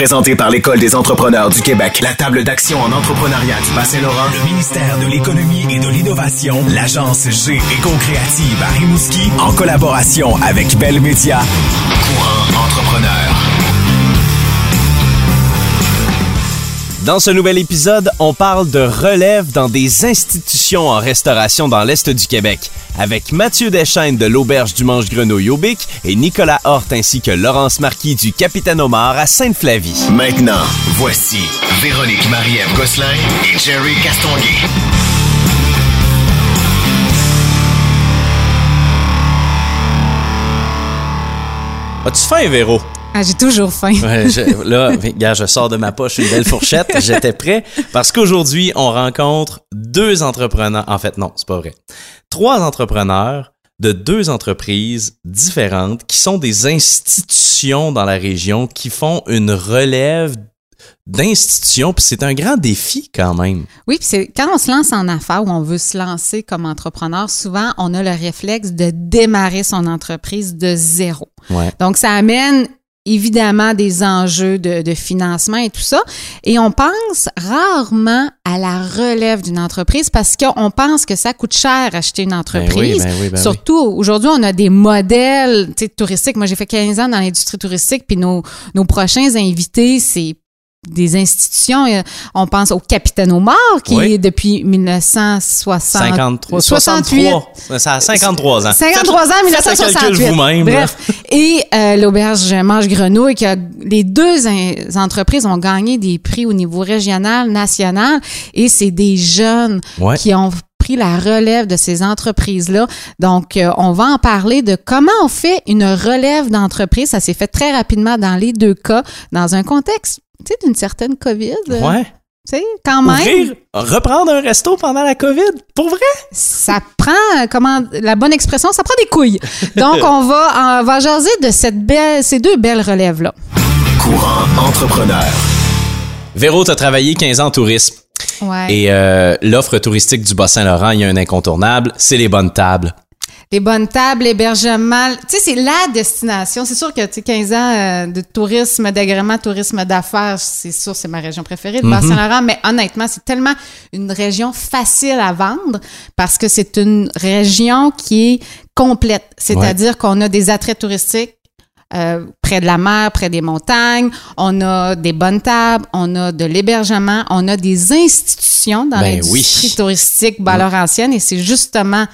Présenté par l'École des entrepreneurs du Québec, la table d'action en entrepreneuriat du Bas-Saint-Laurent, le ministère de l'Économie et de l'Innovation, l'agence G Éco-Créative à Rimouski, en collaboration avec Bell Media. Courant entrepreneur. Dans ce nouvel épisode, on parle de relève dans des institutions en restauration dans l'Est du Québec, avec Mathieu Deschaines de l'Auberge du Manche-Grenouille au Bic et Nicolas Horte ainsi que Laurence Marquis du Capitaine Omar à Sainte-Flavie. Maintenant, voici Véronique Marie-Ève Gosselin et Jerry Castonguay. As-tu faim, Véro? Ah, j'ai toujours faim. Ouais, je- là, gars, je sors de ma poche une belle fourchette. J'étais prêt parce qu'aujourd'hui, on rencontre deux entrepreneurs. En fait, non, c'est pas vrai. Trois entrepreneurs de deux entreprises différentes qui sont des institutions dans la région qui font une relève d'institutions. Puis c'est un grand défi quand même. Oui, puis c'est quand on se lance en affaires ou on veut se lancer comme entrepreneur, souvent on a le réflexe de démarrer son entreprise de zéro. Ouais. Donc ça amène évidemment des enjeux de, de financement et tout ça. Et on pense rarement à la relève d'une entreprise parce qu'on pense que ça coûte cher acheter une entreprise. ben oui, ben oui. Surtout aujourd'hui, on a des modèles touristiques. Moi, j'ai fait 15 ans dans l'industrie touristique, puis nos, nos prochains invités, c'est des institutions. Euh, On pense au Capitaine Omar, qui Oui. est depuis 1960. 53, 68. 63. Ça a 53 ans. 53 ans, Faites- faites le 1968. calcul vous-même. Bref. Et euh, l'auberge Mange Grenouille, qui a, les deux entreprises ont gagné des prix au niveau régional, national, et c'est des jeunes Ouais. qui ont pris la relève de ces entreprises-là. Donc, euh, on va en parler de comment on fait une relève d'entreprise. Ça s'est fait très rapidement dans les deux cas, dans un contexte, tu sais, d'une certaine COVID. euh, Ouais. Tu sais, quand même. Ouvrir, reprendre un resto pendant la COVID, pour vrai? ça prend, euh, comment, la bonne expression, ça prend des couilles. Donc, on va, on va jaser de cette belle, ces deux belles relèves-là. Courant entrepreneur. Véro, tu as travaillé 15 ans en tourisme. Ouais. Et euh, l'offre touristique du Bas-Saint-Laurent, il y a un incontournable, c'est les bonnes tables. Les bonnes tables, l'hébergement, tu sais, c'est la destination. C'est sûr que, tu sais, 15 ans euh, de tourisme, d'agrément, tourisme d'affaires, c'est sûr, c'est ma région préférée, le Mhm. Bas-Saint-Laurent. Mais honnêtement, c'est tellement une région facile à vendre parce que c'est une région qui est complète. C'est-à-dire qu'on a des attraits touristiques euh, près de la mer, près des montagnes. On a des bonnes tables, on a de l'hébergement, on a des institutions dans Ben l'industrie oui. touristique Laurentienne et c'est justement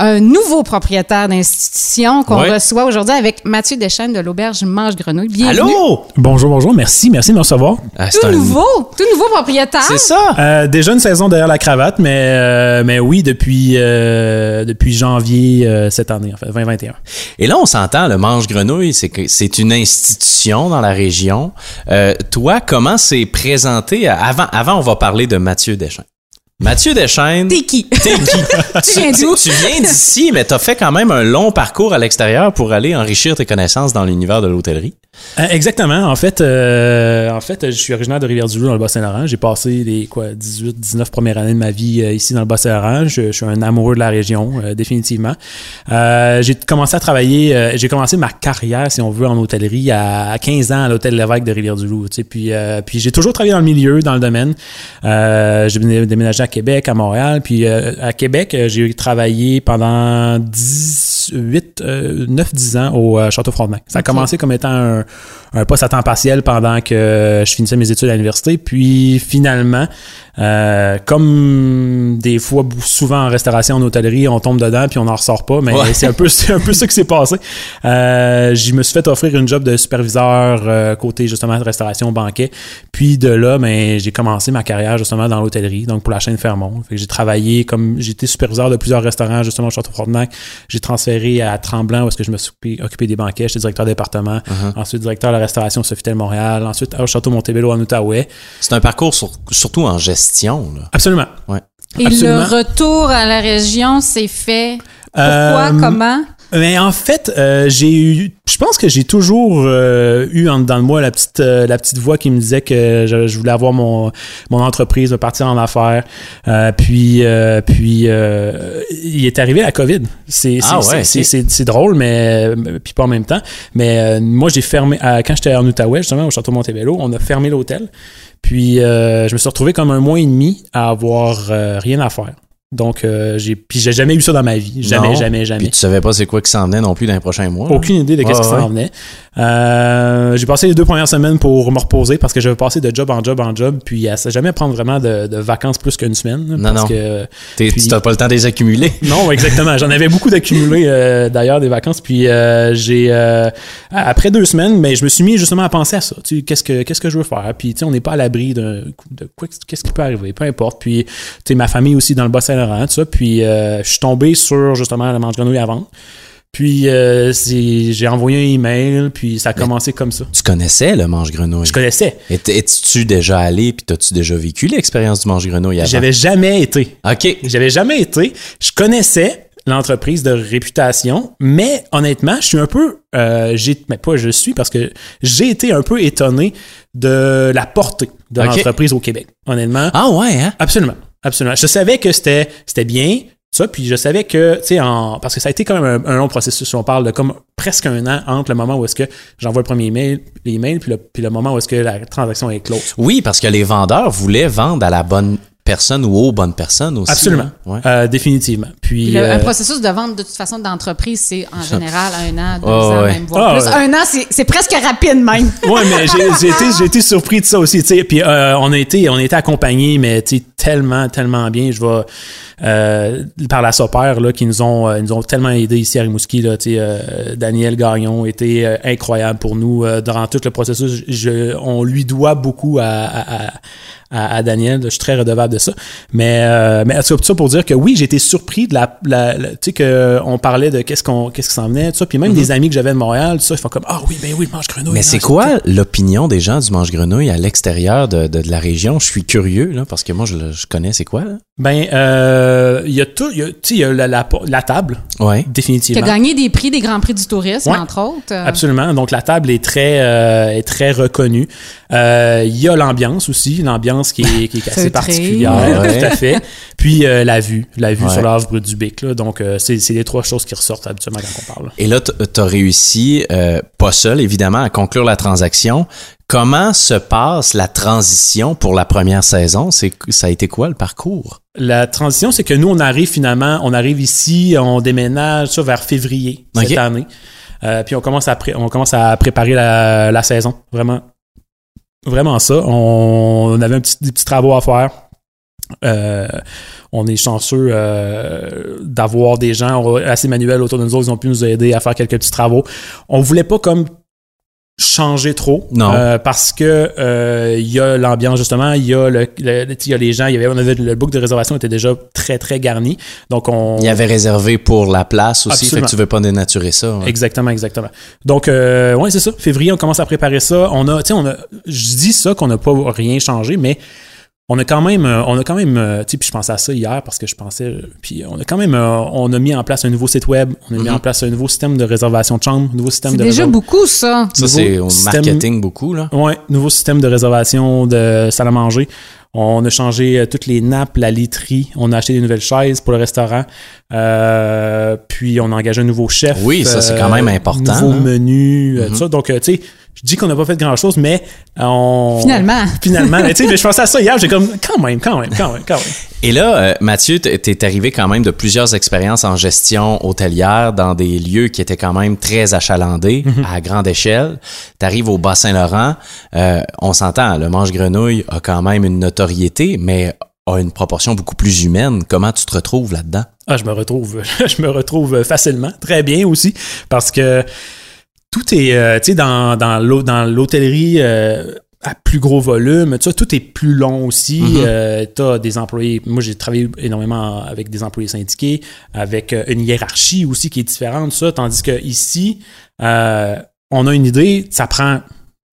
un nouveau propriétaire d'institution qu'on Ouais. reçoit aujourd'hui avec Mathieu Deschaines de l'auberge Mange Grenouille. Bienvenue. Allô? Bonjour, bonjour. Merci, merci de me recevoir. Ah, c'est Tout un- nouveau, tout nouveau propriétaire. C'est ça? Euh, déjà une saison derrière la cravate, mais, euh, mais oui, depuis, euh, depuis janvier euh, cette année, en fait, 2021. Et là, on s'entend, le Mange Grenouille, c'est que c'est une institution dans la région. Euh, toi, comment c'est présenté? Avant, avant, on va parler de Mathieu Deschaines. Mathieu Deschaines. T'es qui? T'es qui? Tu viens d'où? tu viens d'ici, mais t'as fait quand même un long parcours à l'extérieur pour aller enrichir tes connaissances dans l'univers de l'hôtellerie. Euh, exactement. En fait, euh, en fait, je suis originaire de Rivière-du-Loup dans le Bas-Saint-Laurent. J'ai passé les quoi 18, 19 premières années de ma vie euh, ici dans le Bas-Saint-Laurent. Je, suis un amoureux de la région, euh, définitivement. Euh, j'ai commencé à travailler, j'ai commencé ma carrière, si on veut, en hôtellerie à, à 15 ans à l'hôtel Lévesque de Rivière-du-Loup. Tu sais, puis, puis j'ai toujours travaillé dans le milieu, dans le domaine. J'ai dé- déménagé à Québec, à Montréal. Puis à Québec, j'ai travaillé pendant 18, euh, 9-10 ans au euh, Château Frontenac. Ça a commencé comme étant un, un poste à temps partiel pendant que je finissais mes études à l'université. Puis finalement, euh, comme des fois, souvent en restauration, en hôtellerie, on tombe dedans puis on n'en ressort pas. Mais Ouais. c'est un peu, c'est un peu ça qui s'est passé. Euh, je me suis fait offrir une job de superviseur euh, côté justement de restauration banquet. Puis de là, ben, j'ai commencé ma carrière justement dans l'hôtellerie, donc pour la chaîne que j'ai travaillé comme j'étais superviseur de plusieurs restaurants justement au Château Frontenac. J'ai transféré à Tremblant où est-ce que je me suis occupé, des banquets. J'étais directeur de département. Ensuite directeur de la restauration au Sofitel Montréal. Ensuite au Château Montebello en Outaouais. C'est un parcours sur- surtout en gestion. Là. Absolument. Ouais. Et Absolument. le retour à la région s'est fait. Pourquoi? Euh, comment? Mais en fait, euh, j'ai eu, je pense que j'ai toujours euh, eu en dedans de moi la petite, euh, la petite voix qui me disait que je, je voulais avoir mon, mon entreprise, me partir en affaires. Euh, puis, euh, puis, euh, il est arrivé la COVID. C'est, Ah ouais, c'est, drôle, mais puis pas en même temps. Mais euh, moi, j'ai fermé quand j'étais en Outaouais, justement au château Montebello, on a fermé l'hôtel. Puis, euh, je me suis retrouvé comme un mois et demi à avoir euh, rien à faire. Donc, euh, j'ai, puis j'ai jamais eu ça dans ma vie. Jamais, Non. jamais, jamais. Puis tu savais pas c'est quoi qui s'en venait non plus dans les prochains mois. là. Aucune idée de qu'est-ce Ouais, qui s'en ouais. venait. Euh, j'ai passé les deux premières semaines pour me reposer parce que j'avais passé de job en job en job, puis à ça jamais prendre vraiment de, de vacances plus qu'une semaine. Non, parce non. que T'es- Puis- Tu t'as pas le temps de les accumuler. non, exactement. J'en avais beaucoup d'accumulés euh, d'ailleurs des vacances. Puis euh, j'ai euh, après deux semaines, mais je me suis mis justement à penser à ça. Tu sais, qu'est-ce que qu'est-ce que je veux faire? Puis tu sais, on n'est pas à l'abri d'un de quoi qu'est-ce qui peut arriver, peu importe. Puis tu sais, ma famille aussi dans le Bas-Saint-Laurent, tout ça. Puis euh, je suis tombé sur justement la manche grenouille à vendre. Puis euh, j'ai envoyé un email, puis ça a commencé comme ça. Tu connaissais le mange-grenouille. Je connaissais. Es-tu déjà allé puis t'as-tu déjà vécu l'expérience du mange-grenouille avant? J'avais jamais été. OK. J'avais jamais été. Je connaissais l'entreprise de réputation, mais honnêtement, je suis un peu, euh, j'ai, mais pas je suis parce que j'ai été un peu étonné de la portée de l'entreprise au Québec. Honnêtement, Ah ouais, hein? absolument, absolument. Je savais que c'était, c'était bien. Ça, puis je savais que, tu sais, parce que ça a été quand même un, long processus. On parle de comme presque un an entre le moment où est-ce que j'envoie le premier email, puis le, puis le moment où est-ce que la transaction est close. Oui, parce que les vendeurs voulaient vendre à la bonne personne ou aux bonnes personnes aussi. Absolument. hein? Ouais. Euh, définitivement. Puis, Puis le- euh, un processus de vente, de toute façon, d'entreprise, c'est en général un an, deux Oh, ans, ouais. même voire Ah, plus. ouais. Un an, c'est- c'est presque rapide même. Ouais, mais j'ai été, j'ai été surpris de ça aussi, tu sais. Puis euh, on a été, on a été accompagnés, mais tellement, tellement bien. Je vais euh, par la Sopère là, qui nous ont, euh, nous ont tellement aidés ici à Rimouski là. Euh, Daniel Gagnon était euh, incroyable pour nous euh, durant tout le processus. Je, on lui doit beaucoup à, à, à- à, à Daniel. Je suis très redevable de ça. Mais, euh, mais tout ça pour dire que oui, j'ai été surpris de la, la- la- tu sais que on parlait de qu'est-ce qu'on, qu'est-ce qui s'en venait, tout ça. Puis même des amis que j'avais de Montréal, tout ça, ils font comme ah oui, ben oui, mange grenouille. Mais non, c'est quoi l'opinion des gens du mange-grenouille à l'extérieur de, de, de la région? Je suis curieux, là, parce que moi, je, le- je connais c'est quoi, là? Ben, euh, il y a tout, tu sais, il y a la, la, la table, Ouais. Qui a définitivement. gagné des prix des Grands Prix du tourisme, Ouais. entre autres. Absolument. Donc la table est très euh, est très reconnue. Euh, Il y a l'ambiance aussi, l'ambiance qui est, qui est assez particulière, Ouais. tout à fait. Puis euh, la vue, la vue Ouais. sur l'œuvre du Bic. Là. Donc euh, c'est c'est les trois choses qui ressortent habituellement quand on parle. Et là, t- t'as réussi, euh, pas seul évidemment, à conclure la transaction. Comment se passe la transition pour la première saison? C'est, ça a été quoi le parcours? La transition, c'est que nous, on arrive finalement, on arrive ici, on déménage ça vers février cette année. Euh, puis on commence à pré- on commence à préparer la, la saison. Vraiment. Vraiment ça. On, avait un petit, des petits travaux à faire. Euh, on est chanceux euh, d'avoir des gens assez manuels autour de nous autres. Ils ont pu nous aider à faire quelques petits travaux. On voulait pas comme changer trop Non. euh, parce que euh, il y a l'ambiance justement il y a le, le- il y a les gens il y avait on avait le book de réservation était déjà très très garni donc on Il y avait réservé pour la place aussi, Absolument. fait que tu veux pas dénaturer ça. ouais. Exactement, exactement. Donc, euh, ouais, c'est ça. Février, on commence à préparer ça. On a, tu sais, on a, je dis ça qu'on n'a pas rien changé, mais on a quand même, euh, on a quand même, euh, tu sais, puis je pensais à ça hier parce que je pensais, euh, puis on a quand même, on a mis en place un nouveau site web, on a mis Mhm. en place un nouveau système de réservation de chambre, un nouveau système C'est de déjà réserv- beaucoup, ça. Ça, c'est au système- marketing beaucoup, là. Ouais, nouveau système de réservation de salle à manger. On a changé toutes les nappes, la literie. On a acheté des nouvelles chaises pour le restaurant. Euh, puis on a engagé un nouveau chef. Oui, ça, c'est quand même important, Nouveau hein. menu, euh, Mhm. tout ça. Donc, tu sais, je dis qu'on n'a pas fait grand chose, mais euh, on. Finalement. Finalement, mais tu sais, mais je pensais à ça hier. J'ai comme quand même, quand même, quand même, quand même. Et là, euh, Mathieu, t'es arrivé quand même de plusieurs expériences en gestion hôtelière dans des lieux qui étaient quand même très achalandés à grande échelle. T'arrives au Bas-Saint-Laurent, euh, on s'entend, le mange-grenouille a quand même une notoriété, mais a une proportion beaucoup plus humaine. Comment tu te retrouves là-dedans? Ah, je me retrouve, je me retrouve facilement, très bien aussi, parce que tout est, euh, tu sais, dans, dans l'hô- dans l'hôtellerie euh, à plus gros volume, tu tout est plus long aussi. Mhm. tu as des employés, moi j'ai travaillé énormément avec des employés syndiqués, avec euh, une hiérarchie aussi qui est différente, ça, tandis que ici, euh, on a une idée, ça prend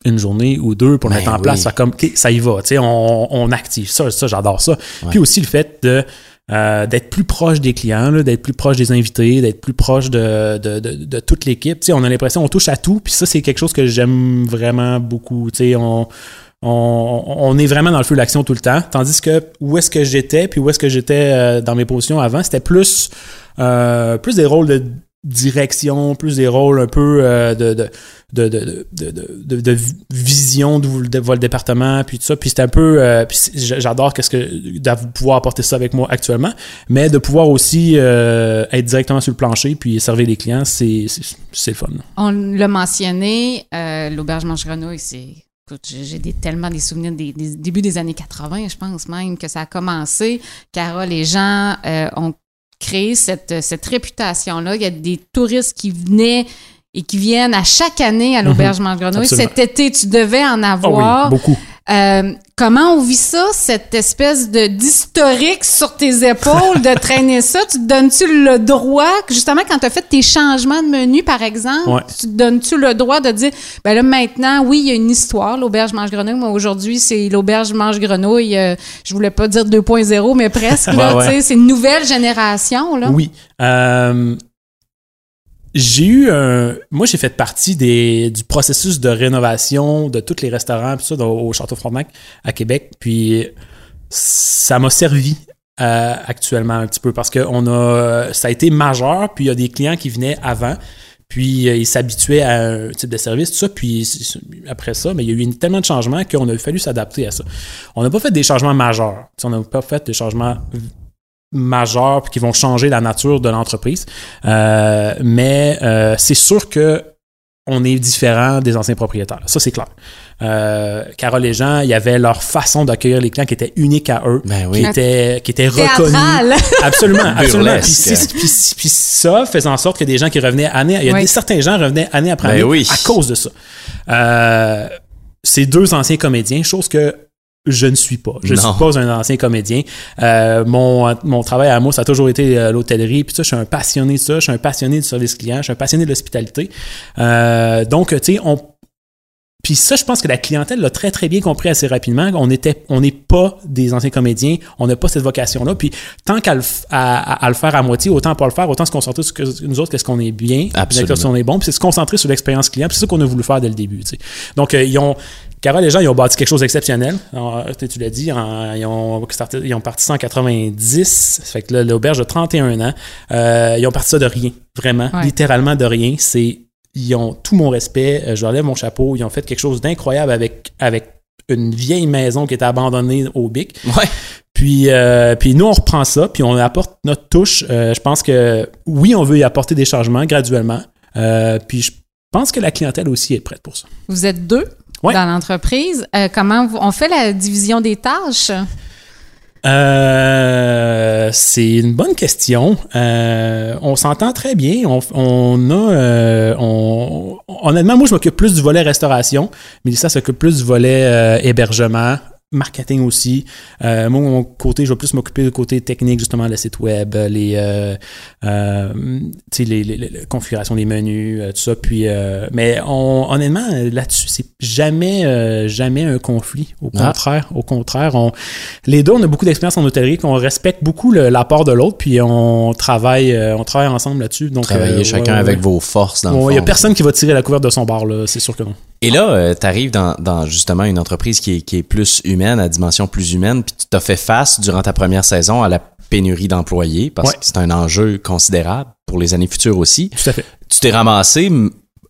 une journée ou deux pour Ben mettre en oui. place, ça comme, ça y va, tu sais, on, on active ça, ça j'adore ça. Ouais. Puis aussi le fait de euh, d'être plus proche des clients, d'être plus proche des invités, d'être plus proche de, de, de, de toute l'équipe. On a l'impression qu'on touche à tout, puis ça, c'est quelque chose que j'aime vraiment beaucoup. On, on, on est vraiment dans le feu de l'action tout le temps. Tandis que où est-ce que j'étais, puis où est-ce que j'étais euh, dans mes positions avant, c'était plus, euh, plus des rôles de direction, plus des rôles un peu euh, de, de, de, de, de, vision de, de votre département, puis tout ça. Puis c'est un peu, euh, j'adore qu'est-ce que de pouvoir apporter ça avec moi actuellement, mais de pouvoir aussi euh, être directement sur le plancher puis servir les clients, c'est fun. On l'a mentionné, euh, l'auberge mange grenouille, c'est. J'ai tellement des souvenirs des, débuts des années 80, je pense même que ça a commencé. Carole, les gens euh, ont créé cette, cette réputation-là. Il y a des touristes qui venaient et qui viennent à chaque année à l'auberge mange grenouille. Absolument. Cet été, tu devais en Ah avoir. oui, beaucoup. Euh, comment on vit ça, cette espèce de d'historique sur tes épaules, de traîner ça? Tu te donnes-tu le droit, justement, quand tu as fait tes changements de menu, par exemple, Ouais. tu te donnes-tu le droit de dire, ben là, maintenant, oui, il y a une histoire, l'auberge mange grenouille. Moi, aujourd'hui, c'est l'auberge mange grenouille. euh, je voulais pas dire 2.0, mais presque, là, Ouais, ouais. tu sais, c'est une nouvelle génération, là. Oui. Euh, j'ai eu un. Moi, j'ai fait partie des, du processus de rénovation de tous les restaurants, puis ça, au Château Frontenac à Québec. Puis ça m'a servi euh, actuellement un petit peu parce que on a, ça a été majeur, puis il y a des clients qui venaient avant. Puis euh, ils s'habituaient à un type de service, tout ça. Puis après ça, mais il y a eu tellement de changements qu'on a fallu s'adapter à ça. On n'a pas fait des changements majeurs. On n'a pas fait des changements majeurs puis qui vont changer la nature de l'entreprise. Euh, mais euh, c'est sûr que on est différent des anciens propriétaires. Ça, c'est clair. Euh, Carole et Jean, il y avait leur façon d'accueillir les clients qui était unique à eux, Ben oui. qui était, qui était reconnue. Absolument, absolument. Puis, puis- puis ça faisait en sorte que des gens qui revenaient année, il y a Oui. des, certains gens revenaient année après Ben année oui. à cause de ça. Euh, ces deux anciens comédiens, chose que je ne suis pas. Je ne suis pas un ancien comédien. Euh, mon, mon travail à moi, ça a toujours été euh, l'hôtellerie. Puis ça, je suis un passionné de ça. Je suis un passionné du service client. Je suis un passionné de l'hospitalité. Euh, donc, tu sais, on puis ça, je pense que la clientèle l'a très, très bien compris assez rapidement. On était, on n'est pas des anciens comédiens. On n'a pas cette vocation-là. Puis tant qu'à le, f- à, à- à le faire à moitié, autant pas le faire, autant se concentrer sur que- nous autres, qu'est-ce qu'on est bien, qu'est-ce qu'on est bon, puis c'est se concentrer sur l'expérience client. Puis c'est ça qu'on a voulu faire dès le début. tu sais. Donc, euh, ils ont, Les gens, ils ont bâti quelque chose d'exceptionnel. Tu l'as dit, en- ils, ont ils ont parti ça en 90. Ça fait que là, l'auberge de 31 ans. Euh, ils ont parti ça de rien. Vraiment. Ouais. Littéralement de rien. C'est ils ont tout mon respect, euh, je leur lève mon chapeau, ils ont fait quelque chose d'incroyable avec, avec une vieille maison qui était abandonnée au Bic. Ouais. Puis, euh, puis nous, on reprend ça, puis on apporte notre touche. Euh, je pense que oui, on veut y apporter des changements graduellement. Puis je pense que la clientèle aussi est prête pour ça. Vous êtes deux? Ouais. dans l'entreprise. Euh, comment on fait la division des tâches? Euh, c'est une bonne question. Euh, on s'entend très bien. On, on a, euh, on, honnêtement, moi, je m'occupe plus du volet restauration. Mélissa s'occupe plus du volet hébergement. Marketing aussi. Euh, moi, mon côté, je vais plus m'occuper du côté technique, justement, le site web, les, euh, euh, les, les, les- les configurations des menus, euh, tout ça. Puis, mais on, honnêtement, là-dessus, c'est jamais, jamais un conflit. Au Ah. contraire, au contraire, on, les deux, on a beaucoup d'expérience en hôtellerie, qu'on respecte beaucoup l'apport de l'autre, puis on travaille, on travaille ensemble là-dessus. Donc, Travailler euh, chacun ouais, avec ouais. vos forces dans le fond. Il n'y a personne qui va tirer la couverte de son bar, là, c'est sûr que non. Et là, tu arrives dans, dans justement une entreprise qui est, qui est plus humaine, à dimension plus humaine, puis tu t'as fait face durant ta première saison à la pénurie d'employés, parce Ouais. que c'est un enjeu considérable pour les années futures aussi. Tout à fait. Tu t'es ramassé,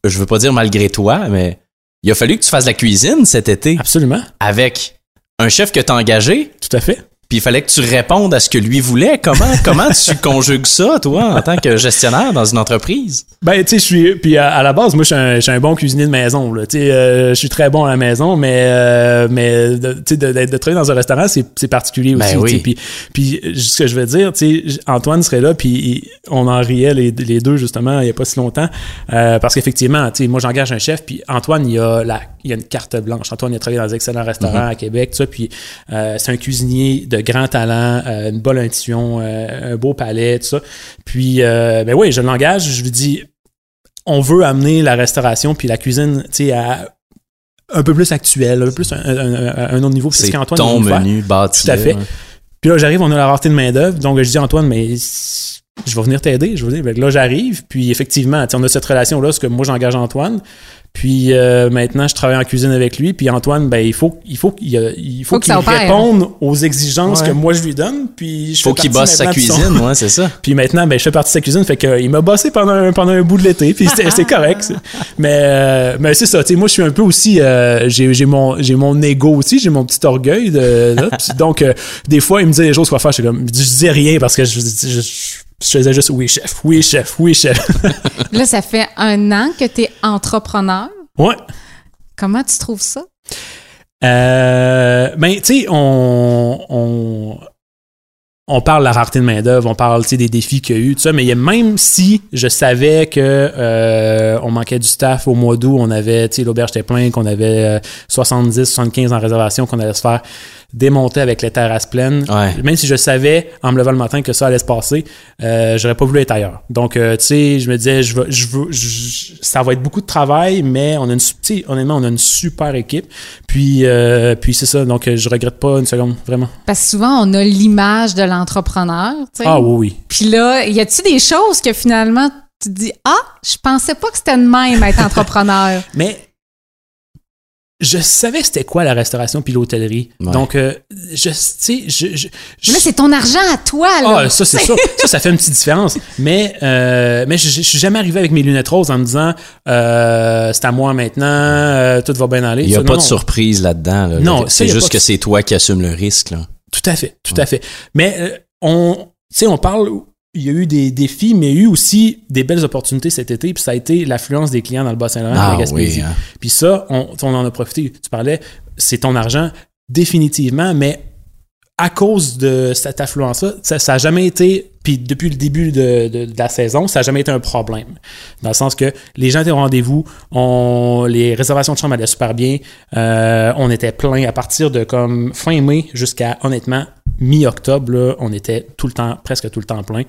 je veux pas dire malgré toi, mais il a fallu que tu fasses la cuisine cet été Absolument. avec un chef que t'as engagé, Tout à fait. Puis il fallait que tu répondes à ce que lui voulait. Comment, comment tu conjugues ça, toi, en tant que gestionnaire dans une entreprise? Ben, tu sais, je suis. Puis à, à la base, moi, je suis un, bon cuisinier de maison. Là. Tu sais, euh, je suis très bon à la maison, mais, euh, mais de, tu sais, de, de- de travailler dans un restaurant, c'est particulier aussi. Ben oui. Puis, puis ce que je veux dire, tu sais, Antoine serait là, puis on en riait les, les deux, justement, il n'y a pas si longtemps. Euh, parce qu'effectivement, tu sais, moi, j'engage un chef, puis Antoine, il a, la, il a une carte blanche. Antoine, il a travaillé dans des excellents restaurants Mm-hmm. à Québec, tout ça. Puis c'est un cuisinier de grand talent, euh, une bonne intuition, euh, un beau palais, tout ça. Puis, euh, ben oui, je l'engage, je lui dis on veut amener la restauration puis la cuisine, tu sais, à un peu plus actuel, un peu plus un, un- autre niveau. C'est ce qu'Antoine ton menu bâti. Tout à fait. Puis là, j'arrive, on a la rareté de main-d'œuvre. Donc, je dis, Antoine, mais je vais venir t'aider. Je veux dire, que là, j'arrive. Puis effectivement, on a cette relation-là, parce que moi, j'engage Antoine. Puis euh, maintenant, je travaille en cuisine avec lui. Puis Antoine, ben, il faut, il faut, qu'il- il faut qu'il réponde aux exigences Ouais. que moi, je lui donne. Puis je Faut fais qu'il partie bosse sa son- cuisine, ouais, c'est ça. puis maintenant, ben, je fais partie de sa cuisine, fait que, il m'a bossé pendant un, pendant un bout de l'été, puis c'était c'est correct. Mais, euh, mais c'est ça, tu sais, moi, je suis un peu aussi, euh, j'ai j'ai mon, j'ai mon ego aussi, j'ai mon petit orgueil. De, là. Puis donc, euh, des fois, il me dit des choses quoi faire, je, comme, je disais rien parce que je, je, je, je faisais juste oui, chef, oui, chef, oui, chef. Là, ça fait un an que tu es entrepreneur. ouais. Comment tu trouves ça? Euh, ben, tu sais, on, on, on parle de la rareté de main-d'œuvre, on parle tu sais, des défis qu'il y a eu, tout ça, mais il y a- même si je savais que euh, on manquait du staff au mois d'août, on avait, tu sais, l'auberge était plein, qu'on avait euh, 70, 75 en réservation, qu'on allait se faire démonter avec les terrasses pleines. Ouais. Même si je savais en me levant le matin que ça allait se passer, euh, j'aurais pas voulu être ailleurs. Donc, euh, tu sais, je me disais, je veux, je veux, je- ça va être beaucoup de travail, mais on a une, su- tu sais, honnêtement, on a une super équipe. Puis, euh, puis c'est ça. Donc, euh, je regrette pas une seconde, vraiment. Parce que souvent, on a l'image de l'entrepreneur. Tu sais. Ah oui, oui. Puis là, y a-tu des choses que finalement, tu te dis Ah, je pensais pas que c'était de même être entrepreneur. Mais je savais c'était quoi la restauration puis l'hôtellerie. Ouais. Donc, euh, je, tu sais, je, je, je- Mais là, c'est ton argent à toi, là. Ah, ça, c'est sûr. Ça, ça fait une petite différence. Mais, euh, mais je, je suis jamais arrivé avec mes lunettes roses en me disant, euh, c'est à moi maintenant, euh, tout va bien aller. Il n'y a Ça, pas non, de non. surprise là-dedans. là. Non, ça, c'est juste que c'est toi qui assumes le risque. Là. Tout à fait, tout à fait. Mais euh, on, tu sais, on parle, il y a eu des défis, mais il y a eu aussi des belles opportunités cet été, puis ça a été l'affluence des clients dans le Bas-Saint-Laurent Ah la Gaspésie. oui, hein. Puis ça, on, on en a profité. Tu parlais, c'est ton argent, définitivement, mais à cause de cette affluence-là, ça, ça a jamais été, puis depuis le début de, la saison, ça a jamais été un problème. Dans le sens que les gens étaient au rendez-vous, les réservations de chambres allaient super bien, euh, on était plein à partir de comme fin mai jusqu'à honnêtement mi-octobre, on était tout le temps, presque tout le temps plein.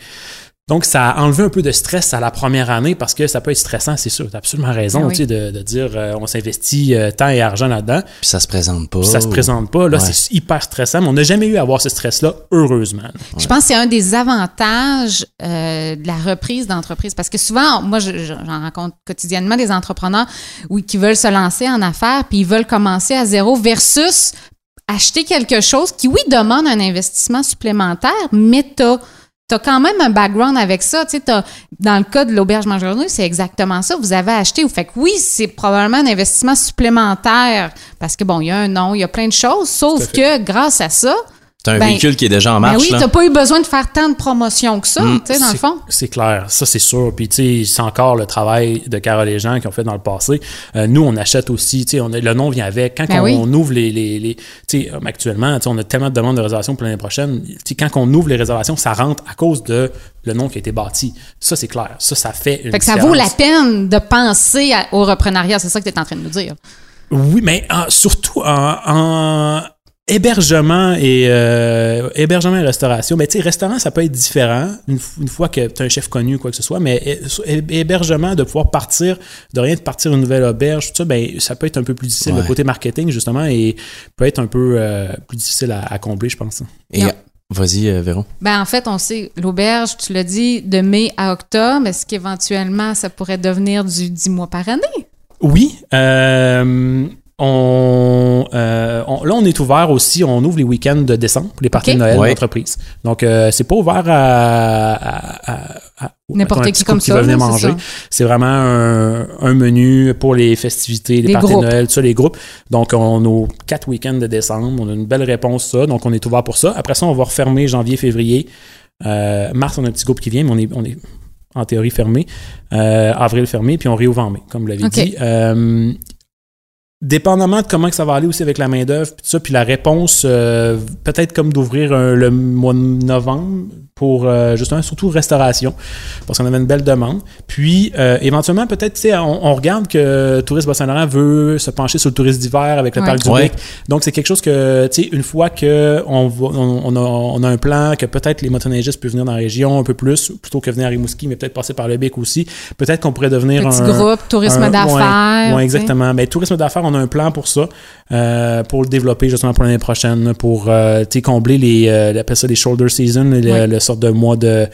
Donc, ça a enlevé un peu de stress à la première année parce que ça peut être stressant, c'est sûr. Tu as absolument raison oui. tu sais, de, de dire euh, on s'investit euh, temps et argent là-dedans, Puis ça se présente pas. puis ça se présente pas. Là, Ouais. c'est hyper stressant, mais on n'a jamais eu à avoir ce stress-là, heureusement. Je pense que c'est un des avantages euh, de la reprise d'entreprise. Parce que souvent, moi, je- je- j'en rencontre quotidiennement des entrepreneurs oui, qui veulent se lancer en affaires, puis ils veulent commencer à zéro versus acheter quelque chose qui, oui, demande un investissement supplémentaire, mais t'as as quand même un background avec ça. Tu sais, t'as- dans le cas de l'auberge Mangerneau, c'est exactement ça. Vous avez acheté. Fait que oui, c'est probablement un investissement supplémentaire parce que, bon, il y a un nom, il y a plein de choses, sauf que grâce à ça, C'est un Ben, véhicule qui est déjà en ben marche. oui, là. t'as pas eu besoin de faire tant de promotions que ça, Mm. tu sais, dans le fond. C'est clair, ça c'est sûr. Puis tu sais, c'est encore le travail de Carole et Jean qui ont fait dans le passé. Euh, nous, on achète aussi, tu sais, le nom vient avec. Quand Ben on, oui. on ouvre les, les, les- tu sais, euh, actuellement, tu sais, on a tellement de demandes de réservation pour l'année prochaine. Tu sais, quand on ouvre les réservations, ça rentre à cause de le nom qui a été bâti. Ça c'est clair. Ça, ça fait une Fait que ça vaut la peine de penser à- au reprenariat, c'est ça que tu es en train de nous dire. Oui, mais en- surtout en, en hébergement et euh, hébergement et restauration. Mais tu sais, restaurant, ça peut être différent une, fois que tu as un chef connu ou quoi que ce soit. Mais hé- hébergement, de pouvoir partir, de rien de partir une nouvelle auberge, tout ça, ben ça peut être un peu plus difficile. Le côté marketing, justement, et peut être un peu euh, plus difficile à, à combler, je pense. Et vas-y, euh, Véron. Ben en fait, on sait, l'auberge, tu l'as dit, de mai à octobre, est-ce qu'éventuellement, ça pourrait devenir du 10 mois par année? Oui. euh, on, euh, on- là, on est ouvert aussi. On ouvre les week-ends de décembre, les parties de Noël Ouais. d'entreprise. Donc, euh, c'est pas ouvert à, à- à- à- N'importe qui petit comme qui ça, venir manger. C'est vraiment un, un menu pour les festivités, les Les parties groupes. de Noël, tout ça, les groupes. Donc, on a nos quatre week-ends de décembre. On a une belle réponse, ça. Donc, on est ouvert pour ça. Après ça, on va refermer janvier, février. Euh, mars, on a un petit groupe qui vient, mais on est, on est en théorie fermé. Euh, avril fermé, puis on réouvre en mai, comme vous l'avez dit. Euh, dépendamment de comment que ça va aller aussi avec la main-d'œuvre, puis ça, puis la réponse, euh, peut-être comme d'ouvrir le mois de novembre pour euh, justement, surtout restauration, parce qu'on avait une belle demande. Puis, euh, éventuellement, peut-être, tu sais, on, on regarde que Tourisme Bas-Saint-Laurent veut se pencher sur le tourisme d'hiver avec le Ouais. parc du Ouais. Bic. Donc, c'est quelque chose que, tu sais, une fois que on, a, on a un plan, que peut-être les motoneigistes peuvent venir dans la région un peu plus, plutôt que venir à Rimouski, mais peut-être passer par le Bic aussi, peut-être qu'on pourrait devenir Petit un, groupe, tourisme d'affaires. Ouais, ouais, exactement. Mais tourisme d'affaires, on a un plan pour ça, euh, pour le développer justement pour l'année prochaine, pour euh, combler les, euh, on appelle ça les shoulder season, le, Ouais. le sorte de mois de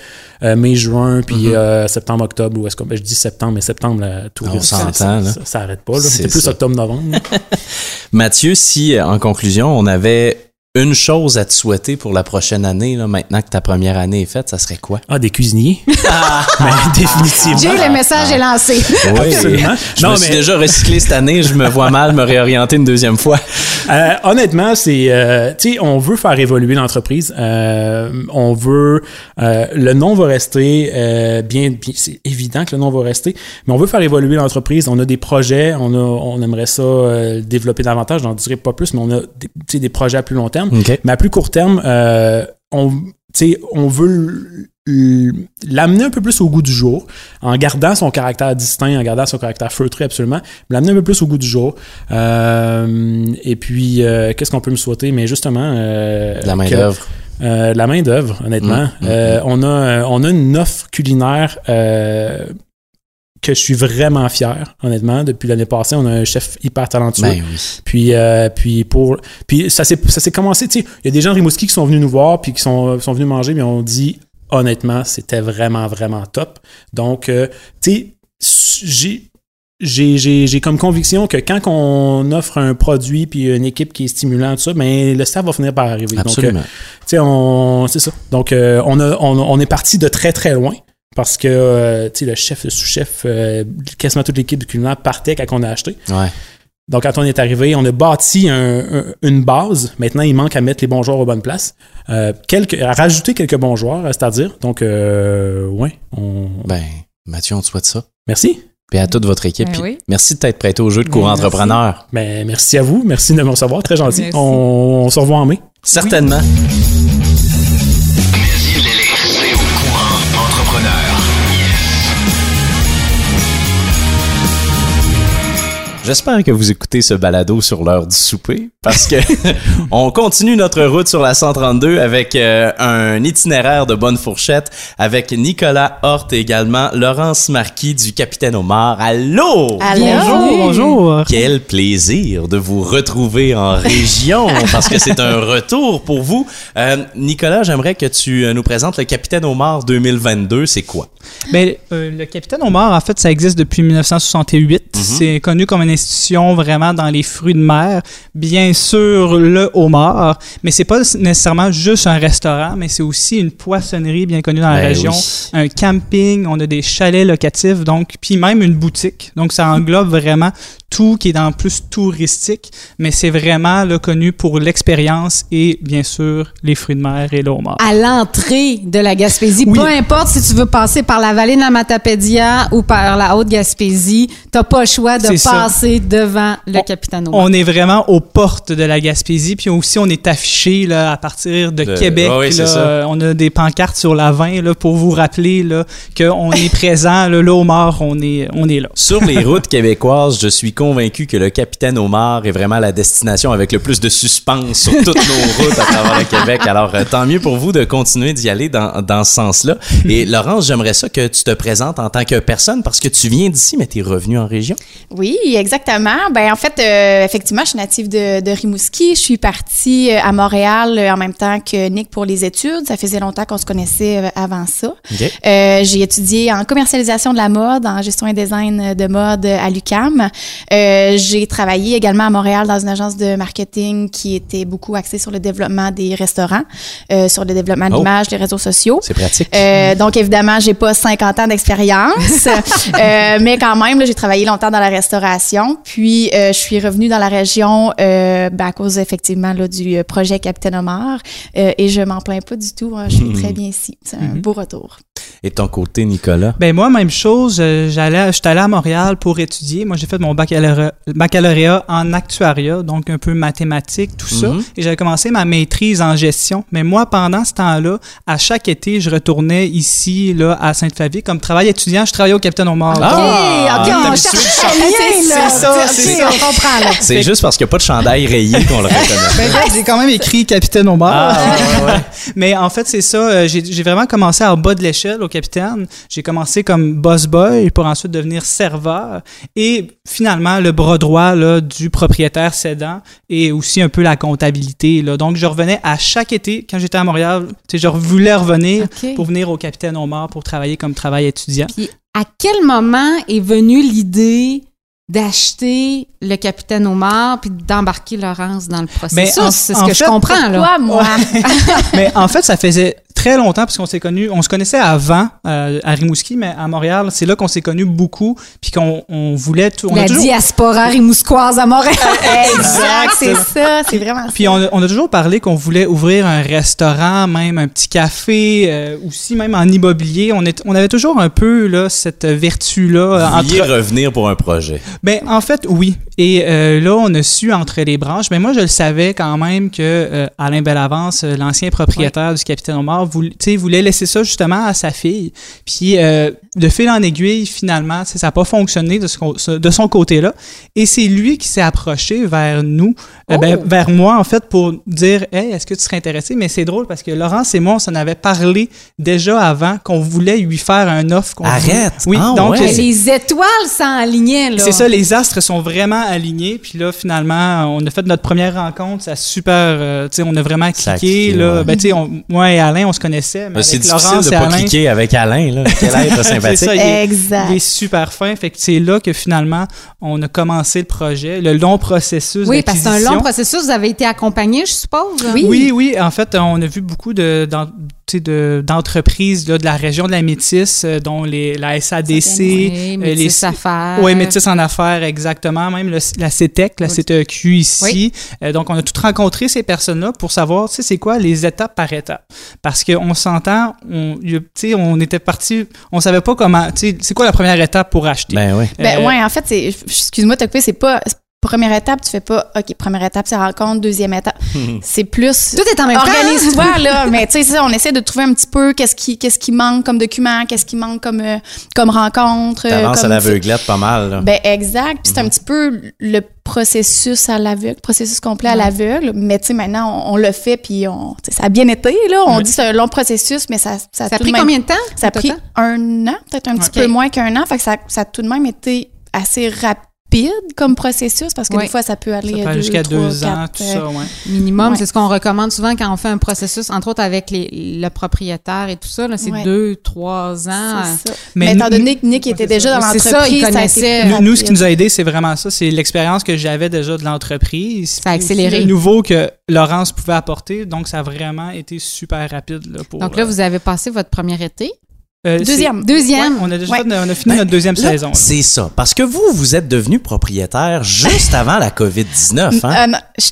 euh, mai, juin, puis Mhm. euh, septembre, octobre, ou est-ce que ben, je dis septembre, mais septembre, tourisme, On ça, là. ça, ça arrête pas. C'est plus octobre, novembre. Mathieu, si en conclusion, on avait une chose à te souhaiter pour la prochaine année, là, maintenant que ta première année est faite, ça serait quoi? Ah, des cuisiniers. mais définitivement. Jay, le message est lancé. Oui, Absolument. Je Non, me suis mais- déjà recyclé cette année, je me vois mal me réorienter une deuxième fois. Euh, honnêtement, c'est, euh, tu sais, on veut faire évoluer l'entreprise. Euh, on veut, euh, le nom va rester euh, bien, bien- c'est évident que le nom va rester, mais on veut faire évoluer l'entreprise. On a des projets, on a, on aimerait ça euh, développer davantage. J'en dirai pas plus, mais on a des, tu sais, des projets à plus long terme. Mais à plus court terme, euh, on, on veut l'amener un peu plus au goût du jour, en gardant son caractère distinct, en gardant son caractère feutré absolument, mais l'amener un peu plus au goût du jour. Euh, et puis, euh, qu'est-ce qu'on peut me souhaiter? Mais justement... euh, La main d'œuvre. la main d'œuvre, honnêtement. Mm, mm, Euh, On, a, on a une offre culinaire que je suis vraiment fier, honnêtement. Depuis l'année passée, on a un chef hyper talentueux. Ben oui. Puis, euh, puis pour, puis ça s'est, commencé. Tu sais, il y a des gens de Rimouski qui sont venus nous voir, puis qui sont, sont venus manger, mais on dit honnêtement, c'était vraiment vraiment top. Donc, euh, tu sais, j'ai comme conviction que quand on offre un produit puis une équipe qui est stimulante, tout ça, ben le staff va finir par arriver. Donc, euh, Absolument. tu sais, on, c'est ça. Donc, euh, on, a, on, on est parti de très très loin parce que, euh, tu sais, le chef, le sous-chef, euh, quasiment toute l'équipe du culinaire partait quand on a acheté. Ouais. Donc, quand on est arrivé, on a bâti un- un- une base. Maintenant, il manque à mettre les bons joueurs aux bonnes places. Euh, quelques, à rajouter quelques bons joueurs, c'est-à-dire. Donc, euh, ouais, on... Ben, Mathieu, on te souhaite ça. merci. Puis à toute votre équipe. Ben oui. Merci de t'être prêté au jeu de cours Ben, merci. entrepreneur. Ben, merci à vous. Merci de me recevoir. Très gentil. On, on se revoit en mai. Certainement. J'espère que vous écoutez ce balado sur l'heure du souper parce que on continue notre route sur la 132 avec euh, un itinéraire de bonne fourchette avec Nicolas Hort et également Laurence Marquis du Capitaine Omar. Allô! Allô? Bonjour, bonjour. Quel plaisir de vous retrouver en région parce que c'est un retour pour vous. Euh, Nicolas, j'aimerais que tu euh, nous présentes le Capitaine Omar 2022. C'est quoi? Ben, euh, le Capitaine Omar, en fait, ça existe depuis 1968. C'est connu comme une institution vraiment dans les fruits de mer. Bien sûr, le homard, mais c'est pas nécessairement juste un restaurant, mais c'est aussi une poissonnerie bien connue dans la Ben région, oui. un camping, on a des chalets locatifs, donc puis même une boutique. Donc ça englobe vraiment tout qui est dans le plus touristique, mais c'est vraiment là, connu pour l'expérience et bien sûr les fruits de mer et le homard. À l'entrée de la Gaspésie, Oui. peu importe si tu veux passer par la vallée de la Matapédia ou par la Haute-Gaspésie, t'as pas le choix de ça. Passer devant le capitaine Omar. On est vraiment aux portes de la Gaspésie, puis aussi on est affiché là, à partir de De- Québec. Ah oui, c'est là. ça. On a des pancartes sur la 20 là, pour vous rappeler là, qu'on est présent. Là, là, au Mort, on est, on est là. Sur les routes québécoises, je suis convaincu que le capitaine Omar est vraiment la destination avec le plus de suspense sur toutes nos routes à travers le Québec. Alors, euh, tant mieux pour vous de continuer d'y aller dans, dans ce sens-là. Et Laurence, j'aimerais ça que tu te présentes en tant que personne parce que tu viens d'ici, mais tu es revenu en région. Oui, exactement. Ben en fait, euh, effectivement, je suis native de, de Rimouski. Je suis partie euh, à Montréal euh, en même temps que Nick pour les études. Ça faisait longtemps qu'on se connaissait euh, avant ça. Euh, j'ai étudié en commercialisation de la mode, en gestion et design de mode à l'UCAM. Euh, j'ai travaillé également à Montréal dans une agence de marketing qui était beaucoup axée sur le développement des restaurants, euh, sur le développement de Oh. l'image, les réseaux sociaux. C'est pratique. Euh, donc évidemment, j'ai pas 50 ans d'expérience, mais quand même, j'ai travaillé longtemps dans la restauration. Puis euh, je suis revenue dans la région euh, ben, à cause effectivement là, du euh, projet Capitaine Omar, et je m'en plains pas du tout. hein. je suis très bien ici. C'est un beau retour. Et ton côté, Nicolas? Ben moi, même chose. euh, J'allais, j'étais allé à Montréal pour étudier. Moi, j'ai fait mon baccalauréat, baccalauréat en actuariat, donc un peu mathématiques, tout ça. Mhm. Et j'avais commencé ma maîtrise en gestion. Mais moi, pendant ce temps-là, à chaque été, je retournais ici, là, à Sainte-Flavie. Comme travail étudiant, je travaillais au Capitaine Omar. Ah! OK, on un lien, là. C'est ça, OK, c'est ça. on comprend, là. C'est juste parce qu'il n'y a pas de chandail rayé qu'on le reconnaît. Ben, j'ai quand même écrit Capitaine Omar. Ah, ouais, ouais. Mais en fait, c'est ça. euh, J'ai j'ai vraiment commencé en bas de l'échelle au capitaine. J'ai commencé comme boss boy pour ensuite devenir serveur et finalement le bras droit là, du propriétaire cédant et aussi un peu la comptabilité. Là. Donc, je revenais à chaque été quand j'étais à Montréal. Je voulais revenir pour venir au capitaine Omar pour travailler comme travail étudiant. Puis à quel moment est venue l'idée d'acheter le capitaine Omar puis d'embarquer Laurence dans le processus? en- c'est ce en que je comprends, là. Pourquoi moi? mais en fait, ça faisait très longtemps parce qu'on s'est connus, on se connaissait avant euh, à Rimouski, mais à Montréal, c'est là qu'on s'est connus beaucoup, puis qu'on on voulait tout. On a La toujours- diaspora rimousquoise à Montréal. exact, c'est ça, c'est vraiment Puis on a, on a toujours parlé qu'on voulait ouvrir un restaurant, même un petit café, euh, aussi même en immobilier. On, est, on avait toujours un peu là, cette vertu-là. Vous vouliez entre- revenir pour un projet. Ben, en fait, oui. Et euh, là, on a su entre les branches. Mais moi, je le savais quand même que euh, Alain Bellavance, euh, l'ancien propriétaire du Capitaine Omar, voulait, tu sais, voulait laisser ça justement à sa fille. Puis, euh, de fil en aiguille, finalement, ça n'a pas fonctionné de, ce co- de son côté-là. Et c'est lui qui s'est approché vers nous, euh, ben, Oh! vers moi, en fait, pour dire Hey, est-ce que tu serais intéressé Mais c'est drôle parce que Laurence et moi, on s'en avait parlé déjà avant qu'on voulait lui faire un offre. qu'on Arrête! voulait- Oui, Ah, donc ouais. Les étoiles s'enlignaient, là. c'est ça, les astres sont vraiment alignés. Puis là, finalement, on a fait notre première rencontre. Ça a super. euh, tu sais, on a vraiment a cliqué. là. ouais. Ben, tu sais, moi et Alain, on se connaissait. Mais Ben, c'est difficile Laurence de pas Alain, cliquer avec Alain, là. Quel être c'est sympathique. ça, il est, Exact. il est super fin. Fait que c'est là que finalement, on a commencé le projet, le long processus Oui, parce que c'est un long processus. Vous avez été accompagné, je suppose? Oui. Oui, oui. En fait, on a vu beaucoup de, de- d'entreprises là, de la région de la Métis, euh, dont les, la SADC, Oui, euh, Métis les Affaires. Oui, Métis en affaires, exactement. Même le- la CETEC, la Oui. CTEQ ici. Oui. Euh, donc, on a tout rencontré ces personnes-là pour savoir, tu sais, c'est quoi les étapes par étape. Parce qu'on s'entend, on, on était parti, on savait pas comment, tu sais, c'est quoi la première étape pour acheter? Ben oui. Ben ouais, en fait, c'est excuse-moi de te couper, c'est pas première étape, tu fais pas OK, première étape, c'est rencontre, deuxième étape. c'est plus Tout est en même temps. Organise-toi là, mais tu sais ça, on essaie de trouver un petit peu qu'est-ce qui qu'est-ce qui manque comme document, qu'est-ce qui manque comme euh, comme rencontre, euh, T'avances à comme l'aveuglette pas mal, là. ben exact, puis c'est un petit peu le processus à l'aveugle, processus complet à l'aveugle, mais tu sais maintenant on, on le fait puis on tu sais, ça a bien été là, on Oui. dit c'est un long processus mais ça ça, Ça a tout pris même- combien de temps? ça a pris un an, peut-être un petit peu moins qu'un an. Fait que ça, ça a tout de même été assez rapide comme processus parce que Oui. des fois, ça peut aller ça deux, jusqu'à deux ans, quatre, tout euh, ça, ouais. Minimum, Ouais. c'est ce qu'on recommande souvent quand on fait un processus, entre autres avec les, le propriétaire et tout ça. là, C'est Ouais. deux, trois ans. ça. Mais Mais, étant donné que Nick était déjà dans ça, l'entreprise, il ça, a connaissait. été Nous, nous, ce qui rapide. nous a aidé, c'est vraiment ça. C'est l'expérience que j'avais déjà de l'entreprise. Ça a accéléré. Le nouveau que Laurence pouvait apporter. Donc, ça a vraiment été super rapide. Là, pour, Donc là, euh, vous avez passé votre premier été. Euh, Deuxième. Deuxième. ouais, on a déjà Ouais. fait- on a fini Ben, notre deuxième Là, saison. là. C'est ça. Parce que vous, vous êtes devenu propriétaire juste avant la COVID-19, hein? Euh, non, je-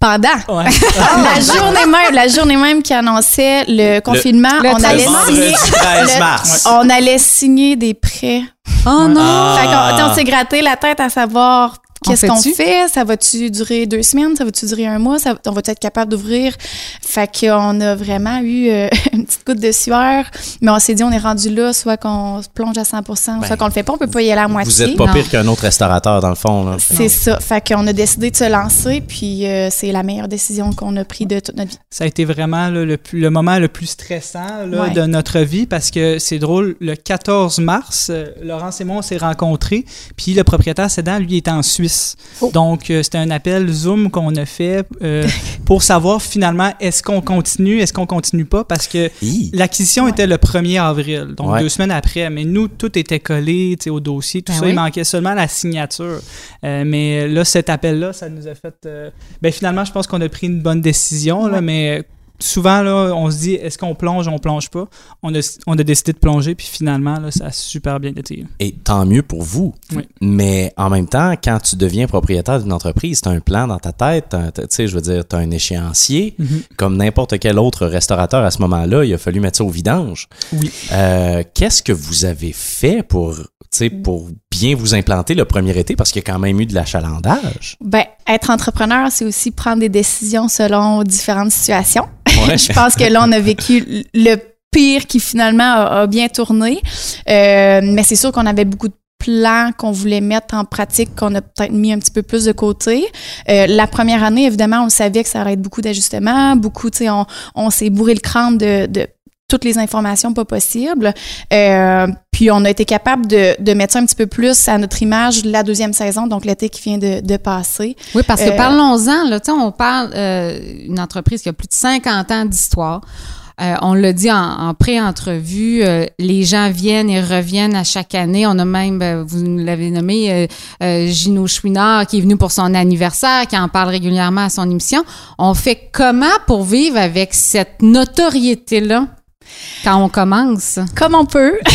pendant. Ouais. la journée même, la journée même qui annonçait le confinement, le on allait mars. signer, Vendredi 13 le- mars. on allait signer des prêts. Oh non! Ah. Fait qu'on on s'est gratté la tête à savoir qu'est-ce qu'on fait? Ça va-tu durer deux semaines? Ça va-tu durer un mois? Ça, on va être capable d'ouvrir? Fait qu'on a vraiment eu euh, une petite goutte de sueur. Mais on s'est dit, on est rendu là, soit qu'on se plonge à 100% soit qu'on le fait pas. On peut pas y aller à moitié. Vous êtes pas Non. pire qu'un autre restaurateur, dans le fond. C'est ça. Fait qu'on a décidé de se lancer, puis euh, c'est la meilleure décision qu'on a prise de toute notre vie. Ça a été vraiment là, le, plus- le moment le plus stressant là, Ouais. de notre vie parce que c'est drôle, le 14 mars, euh, Laurence et moi, on s'est rencontrés, puis le propriétaire cédant, lui, était en Suisse. Oh. Donc, euh, c'était un appel Zoom qu'on a fait euh, pour savoir finalement, est-ce qu'on continue, est-ce qu'on continue pas, parce que. L'acquisition Ouais. était le 1er avril, donc Ouais. deux semaines après. Mais nous, tout était collé tu sais, au dossier, tout Ben ça. oui. Il manquait seulement la signature. Euh, mais là, cet appel-là, ça nous a fait. ben, finalement, je pense qu'on a pris une bonne décision, là, mais souvent, là, on se dit est-ce qu'on plonge, on plonge pas? On a, on a décidé de plonger, puis finalement, là, ça a super bien été. Et tant mieux pour vous. Oui. Mais en même temps, quand tu deviens propriétaire d'une entreprise, tu as un plan dans ta tête, tu sais, je veux dire, tu as un échéancier. Mhm. Comme n'importe quel autre restaurateur à ce moment-là, il a fallu mettre ça au vidange. Oui. Euh, Qu'est-ce que vous avez fait pour, pour bien vous implanter le premier été? Parce qu'il y a quand même eu de l'achalandage. Ben, être entrepreneur, c'est aussi prendre des décisions selon différentes situations. Ouais. je pense que là, on a vécu le pire qui finalement a, a bien tourné. Euh, mais c'est sûr qu'on avait beaucoup de plans qu'on voulait mettre en pratique, qu'on a peut-être mis un petit peu plus de côté. Euh, la première année, évidemment, on savait que ça allait être beaucoup d'ajustements, beaucoup, tu sais, on, on s'est bourré le crâne de, de toutes les informations pas possibles. Euh, puis on a été capable de, de mettre ça un petit peu plus à notre image la deuxième saison, donc l'été qui vient de, de passer. Oui, parce que Euh, parlons-en, là, tu sais, on parle euh, une entreprise qui a plus de 50 ans d'histoire. Euh, on l'a dit en, en pré-entrevue, euh, les gens viennent et reviennent à chaque année. On a même, euh, vous nous l'avez nommé, euh, euh, Gino Chouinard qui est venu pour son anniversaire, qui en parle régulièrement à son émission. On fait comment pour vivre avec cette notoriété-là? Quand on commence? Comme on peut.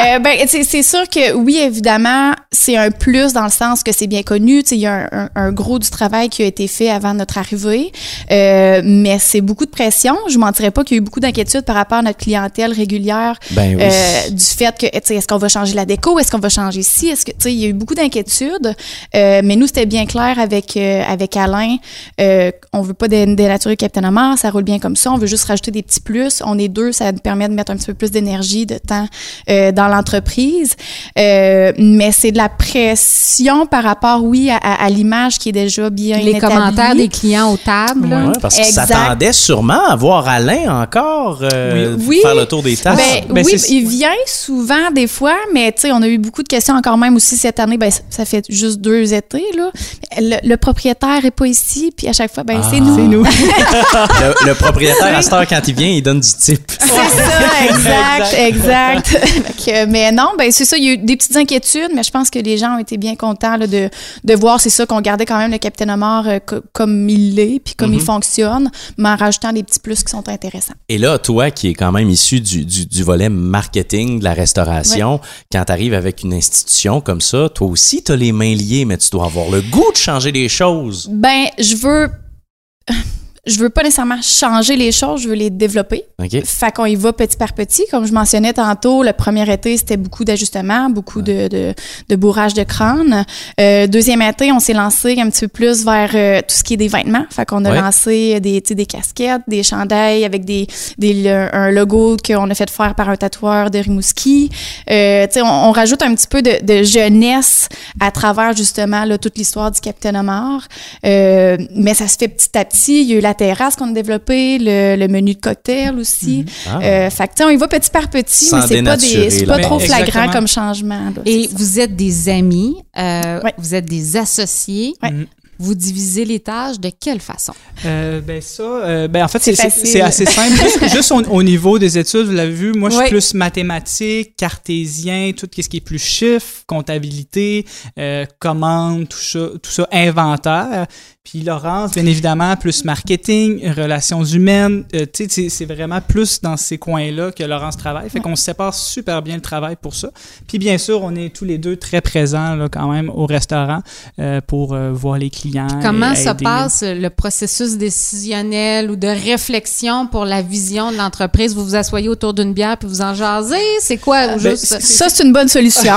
Euh, ben, c'est sûr que oui, évidemment, c'est un plus dans le sens que c'est bien connu. Il y a un, un- un gros du travail qui a été fait avant notre arrivée, Euh, mais c'est beaucoup de pression. Je ne mentirais pas qu'il y a eu beaucoup d'inquiétudes par rapport à notre clientèle régulière. Ben oui. Euh, du fait que, tu sais, est-ce qu'on va changer la déco, est-ce qu'on va changer ci, est-ce que, tu sais, il y a eu beaucoup d'inquiétudes, euh, mais nous, c'était bien clair avec, euh, avec Alain, euh, on veut pas dé- dénaturer Captain Omar, ça roule bien comme ça, on veut juste rajouter des petits plus, on est deux, ça nous permet de mettre un petit peu plus d'énergie, de temps euh, dans l'entreprise, Euh, mais c'est de la pression par rapport, oui, à, à- à l'image qui est déjà bien Les établie. commentaires des clients aux tables. Ouais, parce qu'ils s'attendaient sûrement à voir Alain encore euh, Oui. faire le tour des tables. Ben, Ben, oui, il vient souvent des fois, mais tu sais, on a eu beaucoup de questions encore même aussi cette année. Ben, ça- fait juste deux étés là. Le, le propriétaire est pas ici, puis à chaque fois, ben Ah. c'est nous. C'est nous. le, le propriétaire, à cette heure, quand il vient, il donne du type. C'est ça, exact, exact. Mais non, ben c'est ça. Il y a eu des petites inquiétudes, mais je pense que les gens ont été bien contents là, de, de voir, c'est ça, qu'on gardait quand même le Capitaine Omar euh, co- comme il l'est, puis comme il fonctionne, mais en rajoutant des petits plus qui sont intéressants. Et là, toi qui es quand même issu du, du, du volet marketing de la restauration, quand tu arrives avec une institution comme ça, toi aussi, tu as les mains liées, mais tu dois avoir le goût de changer les choses. Ben, je veux. Je veux pas nécessairement changer les choses, je veux les développer. OK? Fait qu'on y va petit par petit. Comme je mentionnais tantôt, le premier été, c'était beaucoup d'ajustements, beaucoup de, de, de bourrage de crâne. Euh, deuxième été, on s'est lancé un petit peu plus vers euh, tout ce qui est des vêtements. Fait qu'on a Ouais. lancé des, des casquettes, des chandails avec des, des, un logo qu'on a fait faire par un tatoueur de Rimouski. Euh, tu sais, on, on rajoute un petit peu de, de jeunesse à travers justement là, toute l'histoire du Capitaine Omar. Euh, mais ça se fait petit à petit. Il y a eu la terrasse qu'on a développée, le, le menu de cocktail aussi. Ah. Euh, fait que, tu sais, on y va petit par petit, Sans mais c'est pas, des, c'est la pas trop flagrant Exactement. comme changement. là, Et vous êtes des amis, euh, Ouais. vous êtes des associés. Ouais. Mhm. Vous divisez les tâches de quelle façon? Euh, ben ça, euh, ben en fait, C'est assez simple. Juste, juste au, au niveau des études, vous l'avez vu, moi, je suis Oui. plus mathématique, cartésien, tout ce qui est plus chiffre, comptabilité, euh, commande, tout ça, tout ça, inventaire. Puis Laurence, bien évidemment, plus marketing, relations humaines. Euh, tu sais, c'est- vraiment plus dans ces coins-là que Laurence travaille. Fait qu'on se sépare super bien le travail pour ça. Puis bien sûr, on est tous les deux très présents là, quand même au restaurant euh, pour euh, voir les clients. Comment aider. passe le processus décisionnel ou de réflexion pour la vision de l'entreprise? Vous vous asseyez autour d'une bière puis vous en jasez? C'est quoi? Ben, Ça, c'est une bonne solution.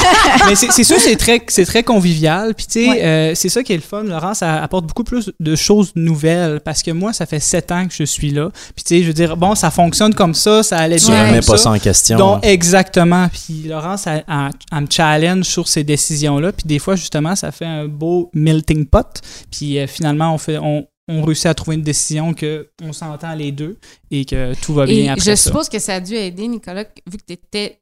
mais c'est sûr, c'est très, convivial. Puis, tu sais, Ouais. euh, c'est ça qui est le fun. Laurence ça apporte beaucoup plus de choses nouvelles parce que moi, ça fait sept ans que je suis là. Puis, tu sais, je veux dire, bon, ça fonctionne comme ça, ça allait Tu bien. remets comme pas ça en question. Donc, exactement. Puis, Laurence, elle, elle- elle me challenge sur ces décisions-là. Puis, des fois, justement, ça fait un beau melting pot. Puis, euh, finalement, on fait. On, on réussit à trouver une décision que on s'entend les deux et que tout va bien Et après je ça. suppose que ça a dû aider, Nicolas, vu que tu étais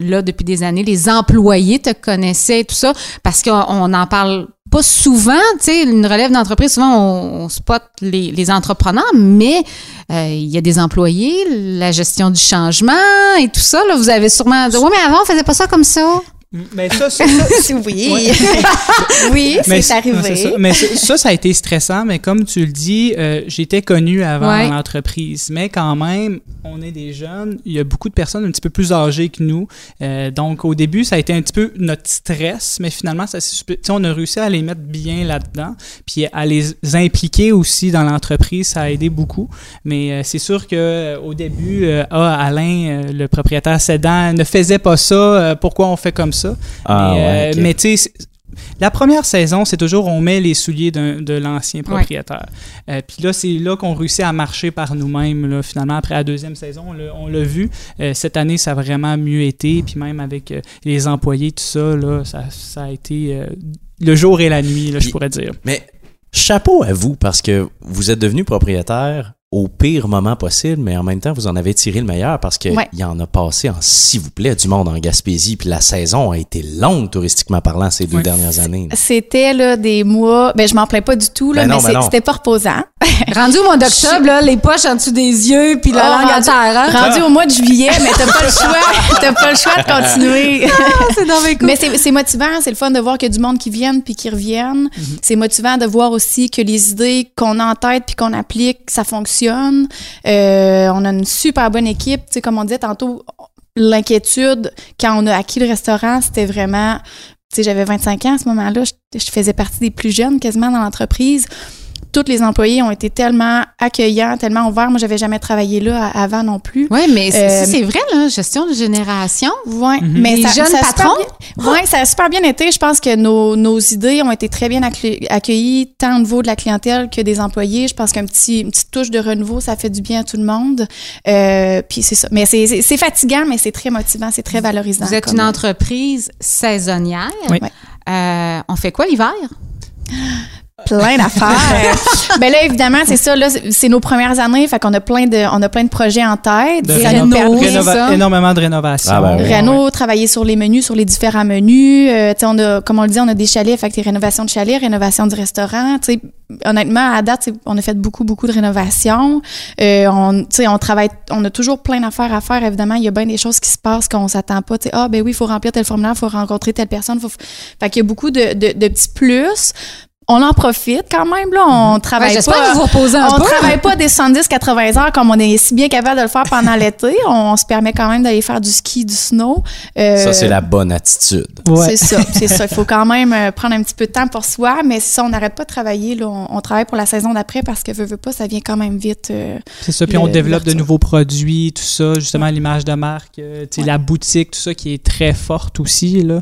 là depuis des années, les employés te connaissaient et tout ça, parce qu'on n'en parle pas souvent, tu sais, une relève d'entreprise, souvent on, on spot les, entrepreneurs, mais euh, il y a des employés, la gestion du changement et tout ça, là, vous avez sûrement dit, ouais, mais avant on faisait pas ça comme ça. Mais ça, ça, ça, oui. oui, c'est arrivé. ça. Mais ça, ça, ça a été stressant, mais comme tu le dis, euh, j'étais connu avant Ouais. l'entreprise. Mais quand même, on est des jeunes. Il y a beaucoup de personnes un petit peu plus âgées que nous. Euh, donc, au début, ça a été un petit peu notre stress, mais finalement, ça, on a réussi à les mettre bien là-dedans. Puis à les impliquer aussi dans l'entreprise, ça a aidé beaucoup. Mais euh, c'est sûr que au début, ah, Alain, le propriétaire cédant, ne faisait pas ça. pourquoi on fait comme ça? Ah, mais, ouais, euh, mais tu sais, la première saison, c'est toujours on met les souliers de l'ancien propriétaire. Euh, Puis là, c'est là qu'on réussit à marcher par nous-mêmes. là. Finalement, après la deuxième saison, on l'a- vu. Euh, cette année, ça a vraiment mieux été. Puis même avec euh, les employés, tout ça, là, ça, ça a été euh, le jour et la nuit, là, je pourrais dire. Mais chapeau à vous parce que vous êtes devenu propriétaire au pire moment possible, mais en même temps, vous en avez tiré le meilleur parce qu'il Ouais. y en a passé en, s'il vous plaît, du monde en Gaspésie. Puis la saison a été longue, touristiquement parlant, ces deux Ouais. dernières années. C'était là des mois, ben je m'en plains pas du tout là, Ben non, mais ben non. c'était pas reposant. Rendu au mois d'octobre, là, les poches en dessous des yeux, puis la Ah, langue à rendu- terre. Hein? Rendu au mois de juillet, mais t'as pas le choix, t'as pas le choix de continuer. c'est dans mes coups. Mais c'est c'est motivant, c'est le fun de voir qu'il y a du monde qui viennent puis qui reviennent. C'est motivant de voir aussi que les idées qu'on a en tête puis qu'on applique, ça fonctionne. Euh, on a une super bonne équipe. Tu sais, comme on disait tantôt, l'inquiétude quand on a acquis le restaurant, c'était vraiment. Tu sais, j'avais 25 ans à ce moment-là. Je, je faisais partie des plus jeunes quasiment dans l'entreprise. Tous les employés ont été tellement accueillants, tellement ouverts. Moi, j'avais jamais travaillé là avant non plus. Oui, mais c'est- Euh, ça, c'est vrai, là, gestion de génération. Ouais, Mhm. mais Les ça, jeunes ça a super patrons? bien- ouais, ça a super bien été. Je pense que nos, nos idées ont été très bien accue- accueillies, tant au niveau de la clientèle que des employés. Je pense qu'un petit, une petite touche de renouveau, ça fait du bien à tout le monde. Euh, puis c'est ça. Mais c'est- c'est c'est fatigant, mais c'est très motivant, c'est très valorisant. Vous êtes une entreprise saisonnière. Oui. Euh, on fait quoi l'hiver? plein d'affaires. ben là, évidemment, c'est ça. Là, c'est nos premières années, fait qu'on a plein de, on a plein de projets en tête. De Ça réno- nous permet- rénova- ça. énormément de rénovation. Ah, ben oui. Renault, travailler sur les menus, sur les différents menus. Euh, tu sais, on a, comme on le dit, on a des chalets, fait que des rénovations de chalets, rénovation du restaurant. Tu sais, honnêtement, à date, on a fait beaucoup, beaucoup de rénovations. Euh, on, tu sais, on travaille, on a toujours plein d'affaires à faire. Évidemment, il y a bien des choses qui se passent qu'on s'attend pas. Tu sais, ah, ben oui, il faut remplir tel formulaire, il faut rencontrer telle personne. Faut... Fait qu'il y a beaucoup de, de, de petits plus. On en profite quand même, là. On travaille Ouais, J'espère pas. que vous vous reposez un On peu. travaille pas des 70-80 heures comme on est si bien capable de le faire pendant l'été. On se permet quand même d'aller faire du ski, du snow. Euh, Ça, c'est la bonne attitude. Ouais. C'est ça, c'est ça. Il faut quand même euh, prendre un petit peu de temps pour soi, mais si ça, on n'arrête pas de travailler. Là, on, on travaille pour la saison d'après parce que veut, veut pas, ça vient quand même vite. euh. C'est ça, puis Le- on développe de nouveaux produits, tout ça, justement l'image de marque, euh, tu sais, Ouais. la boutique, tout ça qui est très forte aussi. Là.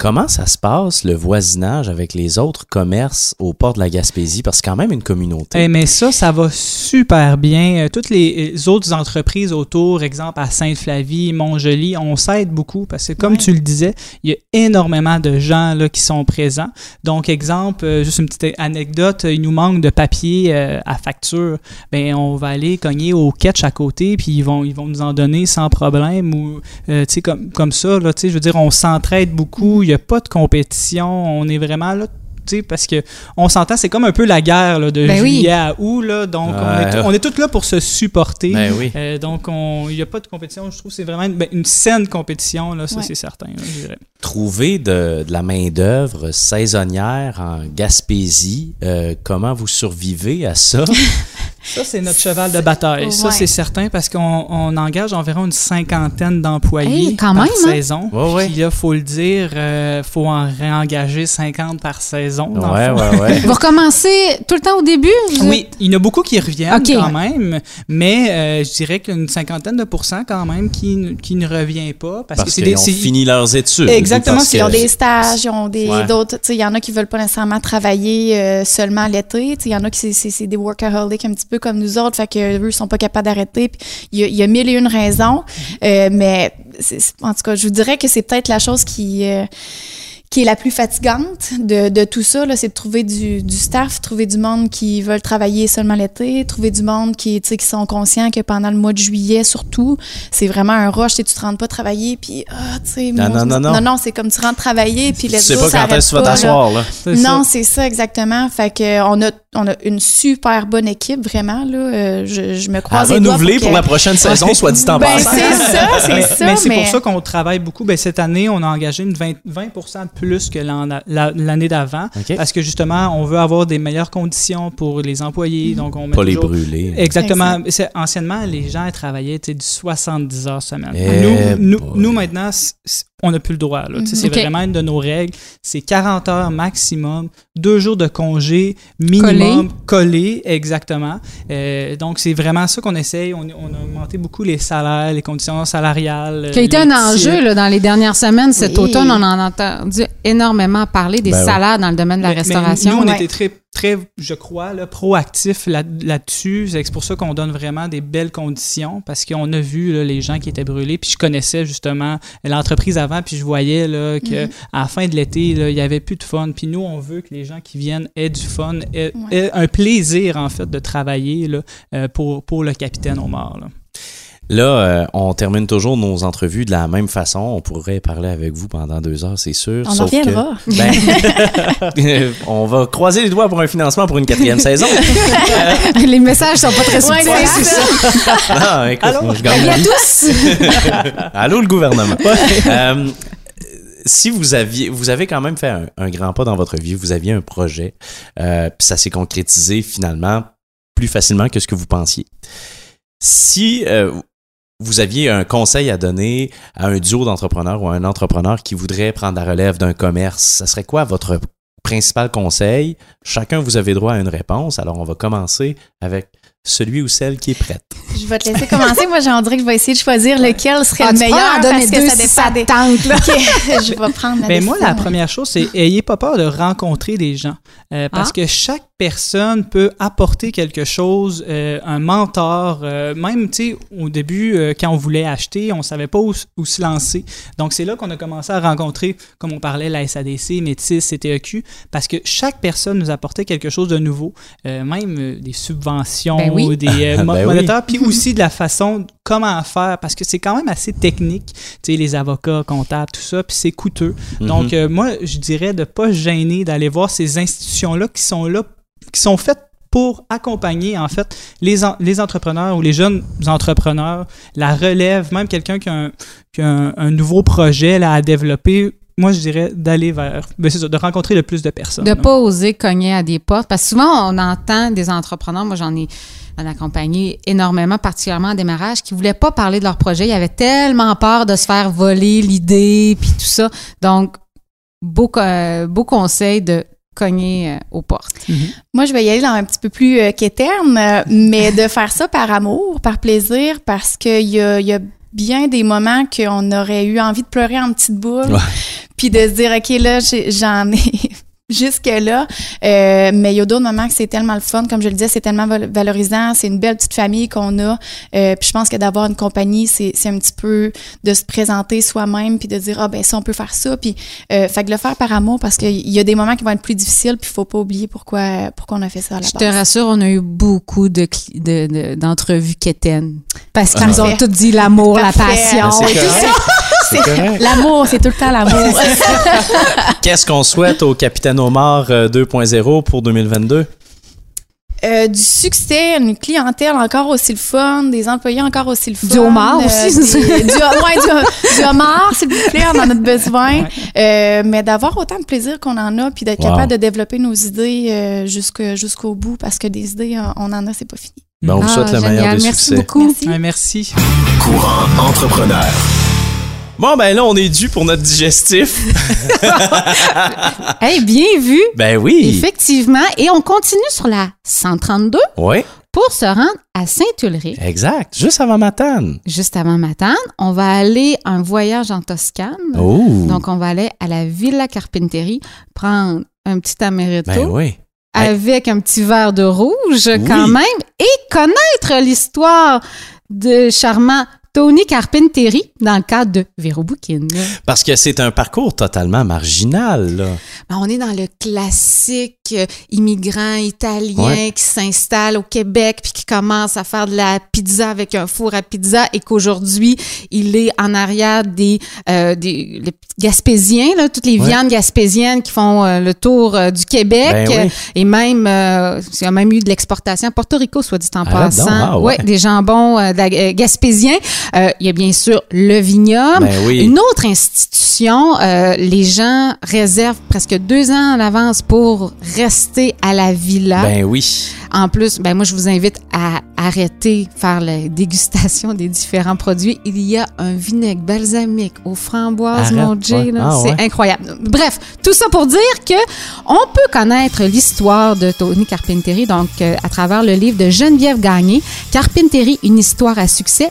Comment ça se passe, le voisinage avec les autres commerces au port de la Gaspésie? Parce que c'est quand même une communauté. Eh, mais ça, ça va super bien. Euh, toutes les autres entreprises autour, exemple à Sainte-Flavie, Montjoli, on s'aide beaucoup parce que, comme Ouais. tu le disais, il y a énormément de gens là, qui sont présents. Donc, exemple, euh, juste une petite anecdote, il nous manque de papier euh, à facture. Ben, on va aller cogner au catch à côté, puis ils vont, ils vont nous en donner sans problème ou, euh, tu sais, comme, comme ça, là, tu sais, je veux dire, on s'entraide beaucoup, il n'y a pas de compétition, on est vraiment là tu sais, parce que on s'entend, c'est comme un peu la guerre là, de Ben oui. juillet à août, là, donc on, est, on est tous là pour se supporter. Ben oui. Euh, donc, on- il n'y a pas de compétition. Je trouve que c'est vraiment une, ben, une saine compétition, là, ça Ouais. c'est certain. là, je dirais. Trouver de, de la main-d'œuvre saisonnière en Gaspésie, euh, comment vous survivez à ça? Ça, c'est notre cheval de bataille. Ça, c'est certain parce qu'on on engage environ une cinquantaine d'employés Hey, par même, hein? saison. Ouais, ouais. Puis là, faut le dire, euh, faut en réengager 50 par saison. dans le Ouais, fond. ouais, ouais. Vous recommencez tout le temps au début? vous Oui, il y en a beaucoup qui reviennent quand même, mais euh, je dirais qu'une cinquantaine de pourcents quand même qui, ne revient pas parce, Parce que c'est qu'ils ont fini leurs études. Exactement, Parce Ils ont des stages, ils ont des Ouais. d'autres. Tu sais, il y en a qui veulent pas nécessairement travailler euh, seulement l'été. Tu sais, il y en a qui c'est- des workaholics un petit peu comme nous autres, fait que eux sont pas capables d'arrêter. Puis il y, y a mille et une raisons, Euh, mais en tout cas, je vous dirais que c'est peut-être la chose qui euh, qui est la plus fatigante de, de tout ça, là, c'est de trouver du, du staff, trouver du monde qui veulent travailler seulement l'été, trouver du monde qui, tu sais, qui sont conscients que pendant le mois de juillet, surtout, c'est vraiment un rush, tu te rentres pas travailler, puis, ah, tu sais, Non, non, non, non. non, non, c'est comme tu rentres travailler, puis Tu les sais pas ça quand est-ce que tu vas là. t'asseoir, là. Non, c'est ça exactement. Fait que on a on a une super bonne équipe vraiment là. Euh, je, je me À croise doigts renouveler pour, pour la prochaine saison, soit dit en Ben, passant. c'est ça, c'est mais, ça. mais c'est pour ça qu'on travaille beaucoup. Ben, cette année, on a engagé une 20, 20 de plus que l'an- la- l'année d'avant. Parce que justement, on veut avoir des meilleures conditions pour les employés. Donc, on met Pas les brûler. Exactement. C'est- Anciennement, les gens travaillaient du 70 heures semaine. Eh nous, nous, maintenant, on n'a plus le droit. là. Tu sais, C'est vraiment une de nos règles. C'est 40 heures maximum, deux jours de congé minimum collés, exactement. Euh, donc, c'est vraiment ça qu'on essaye. On, on a augmenté beaucoup les salaires, les conditions salariales. Qui a été un enjeu là, dans les dernières semaines. Cet Oui. automne, on en a entendu énormément parler des Ben salaires dans le domaine de la Mais- mais restauration. nous, on Ouais. était très très, je crois, là, proactif là- là-dessus. c'est pour ça qu'on donne vraiment des belles conditions parce qu'on a vu là, les gens qui étaient brûlés. Puis je connaissais justement l'entreprise avant, puis je voyais que Mhm. à la fin de l'été, il y avait plus de fun. Puis nous, on veut que les gens qui viennent aient du fun, aient, Ouais. aient un plaisir en fait de travailler là, euh, pour, pour le capitaine Omar. Là. Là, euh, on termine toujours nos entrevues de la même façon. On pourrait parler avec vous pendant deux heures, c'est sûr. On en reviendra. Ben, on va croiser les doigts pour un financement pour une quatrième saison. Les messages sont pas très Ouais, subtils. c'est ça. Ah, écoute, moi, je gagne Salut à tous! Allô, le gouvernement. Euh, si vous aviez, vous avez quand même fait un, un grand pas dans votre vie, vous aviez un projet, euh, puis ça s'est concrétisé finalement plus facilement que ce que vous pensiez. Si euh, vous aviez un conseil à donner à un duo d'entrepreneurs ou à un entrepreneur qui voudrait prendre la relève d'un commerce, ça serait quoi votre principal conseil? Chacun, vous avez droit à une réponse. Alors, on va commencer avec celui ou celle qui est prête. Je vais te laisser commencer. Moi, j'en dirais que je vais essayer de choisir lequel serait Ah, le peux meilleur en parce que deux ça si dépend des... te tente, là. Ok, je vais prendre la Ben moi, la première chose, c'est ayez pas peur de rencontrer des gens. Euh, parce Ah. que chaque personne peut apporter quelque chose, euh, un mentor. euh, même, tu sais, au début, euh, quand on voulait acheter, on savait pas où, où se lancer. Donc, c'est là qu'on a commencé à rencontrer, comme on parlait, la SADC, Métis, CTEQ, parce que chaque personne nous apportait quelque chose de nouveau. Euh, même euh, des subventions, Ben oui. des euh, Ben oui. monétaires, puis aussi de la façon comment faire, parce que c'est quand même assez technique, tu sais, les avocats, comptables, tout ça, puis c'est coûteux. Donc, euh, moi, je dirais de pas se gêner d'aller voir ces institutions-là qui sont là, qui sont faites pour accompagner, en fait, les, en- les entrepreneurs ou les jeunes entrepreneurs, la relève, même quelqu'un qui a, un, qui a un- un nouveau projet là, à développer. Moi, je dirais d'aller vers, ben, c'est ça, de rencontrer le plus de personnes. De là. pas oser cogner à des portes. Parce que souvent, on entend des entrepreneurs, moi j'en ai, ai accompagné énormément, particulièrement en démarrage, qui voulaient pas parler de leur projet. Ils avaient tellement peur de se faire voler l'idée, puis tout ça. Donc, beau, beau conseil de cogner euh, aux portes. Moi, je vais y aller dans un petit peu plus euh, qu'éterne, euh, mais de faire ça par amour, par plaisir, parce qu'il y a, y a bien des moments qu'on aurait eu envie de pleurer en petite boule, puis de se dire, OK, là, j'ai- j'en ai jusque-là. Euh, mais il y a d'autres moments que c'est tellement le fun. Comme je le disais, c'est tellement val- valorisant. C'est une belle petite famille qu'on a. Euh, puis je pense que d'avoir une compagnie, c'est c'est un petit peu de se présenter soi-même puis de dire, ah ben ça, on peut faire ça. Puis, euh, fait que le faire par amour parce qu'il y a des moments qui vont être plus difficiles puis il faut pas oublier pourquoi, pourquoi on a fait ça à la Je te rassure, on a eu beaucoup de, de, de- d'entrevues quétaines. Parce qu'ils nous ont tous dit l'amour, la passion. C'est et tout ça. C'est. L'amour, c'est tout le temps l'amour. Qu'est-ce qu'on souhaite au Capitaine Omar euh, 2.0 pour 2022? Euh, du succès, une clientèle encore aussi le fun, des employés encore aussi le fun. Du homard euh, aussi. des- du, ouais, du, du homard, s'il vous plaît, on en a besoin. Euh, mais d'avoir autant de plaisir qu'on en a, puis d'être Wow. capable de développer nos idées euh, jusque- jusqu'au bout, parce que des idées, euh, on en a, c'est pas fini. Ben, on vous Ah, souhaite le meilleur génial. des Merci succès. beaucoup. Merci. Ouais, merci. Courant entrepreneur. Bon, ben là, on est dû pour notre digestif. Hey, bien vu. Ben oui. Effectivement. Et on continue sur la 132 Oui, pour se rendre à Saint-Ulrich. exact. Juste avant Matane. Juste avant Matane, on va aller un voyage en Toscane. Oh. Donc, on va aller à la Villa Carpenteri, prendre un petit amaretto ben oui. avec un petit verre de rouge Oui. quand même et connaître l'histoire de charmant Tony Carpenteri dans le cadre de Véro Bouquin. Parce que c'est un parcours totalement marginal, là. Ben, on est dans le classique euh, immigrant italien Ouais. qui s'installe au Québec puis qui commence à faire de la pizza avec un four à pizza et qu'aujourd'hui, il est en arrière des, euh, des les Gaspésiens, là, toutes les Ouais. viandes gaspésiennes qui font euh, le tour euh, du Québec. Ben oui. Et même, il y a même eu de l'exportation à Porto Rico, soit dit en Ah, passant. ah, ouais. des jambons de gaspésiens. Il y a bien sûr le vignoble. Ben oui. Une autre institution, les gens réservent presque deux ans en avance pour rester à la villa. Ben oui. En plus, ben moi, je vous invite à arrêter faire la dégustation des différents produits. Il y a un vinaigre balsamique aux framboises, Arrête, mon Jay, ouais. Ah, c'est ouais. incroyable. Bref, tout ça pour dire que on peut connaître l'histoire de Tony Carpenteri, donc euh, à travers le livre de Geneviève Gagné, Carpenteri, une histoire à succès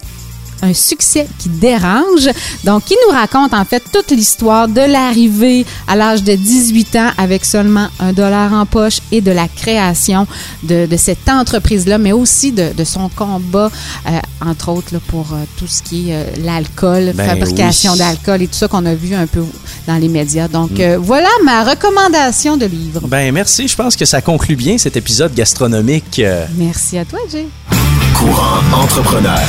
un succès qui dérange. Donc, qui nous raconte en fait toute l'histoire de l'arrivée à l'âge de 18 ans avec seulement un dollar en poche et de la création de, de cette entreprise-là, mais aussi de, de son combat, euh, entre autres, là, pour euh, tout ce qui est euh, l'alcool, Ben fabrication oui. d'alcool et tout ça qu'on a vu un peu dans les médias. Donc, euh, voilà ma recommandation de livre. Ben merci, je pense que ça conclut bien cet épisode gastronomique. Merci à toi, Jay. Courant entrepreneur.